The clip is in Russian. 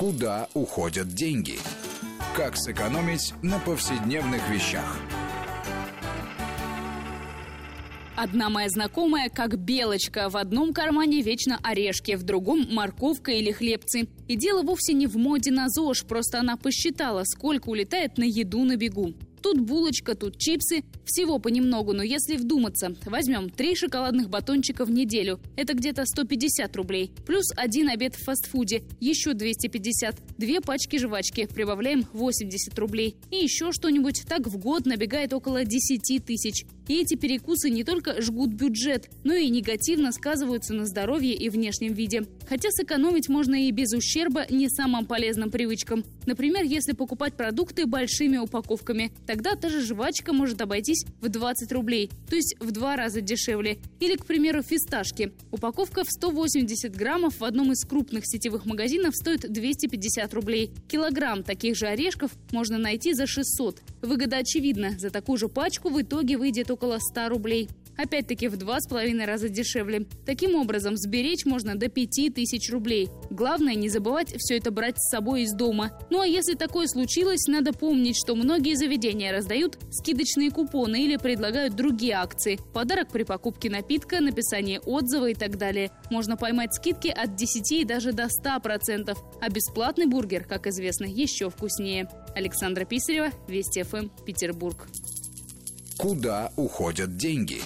Куда уходят деньги? Как сэкономить на повседневных вещах? Одна моя знакомая, как белочка, в одном кармане вечно орешки, в другом морковка или хлебцы. И дело вовсе не в моде на ЗОЖ, просто она посчитала, сколько улетает на еду на бегу. Тут булочка, тут чипсы. Всего понемногу, но если вдуматься, возьмем три шоколадных батончика в неделю. Это где-то 150 рублей. Плюс один обед в фастфуде. Еще 250. Две пачки жвачки. Прибавляем 80 рублей. И еще что-нибудь. Так в год набегает около 10 тысяч. И эти перекусы не только жгут бюджет, но и негативно сказываются на здоровье и внешнем виде. Хотя сэкономить можно и без ущерба не самым полезным привычкам. Например, если покупать продукты большими упаковками. Тогда та же жвачка может обойтись в 20 рублей, то есть в два раза дешевле. Или, к примеру, фисташки. Упаковка в 180 граммов в одном из крупных сетевых магазинов стоит 250 рублей. Килограмм таких же орешков можно найти за 600. Выгода очевидна. За такую же пачку в итоге выйдет около 100 рублей. Опять-таки в два с половиной раза дешевле. Таким образом, сберечь можно до 5000 рублей. Главное не забывать все это брать с собой из дома. Ну а если такое случилось, надо помнить, что многие заведения раздают скидочные купоны или предлагают другие акции. Подарок при покупке напитка, написание отзыва и так далее. Можно поймать скидки от 10 и даже до 100%. А бесплатный бургер, как известно, еще вкуснее. Александра Писарева, Вести ФМ, Петербург. Куда уходят деньги?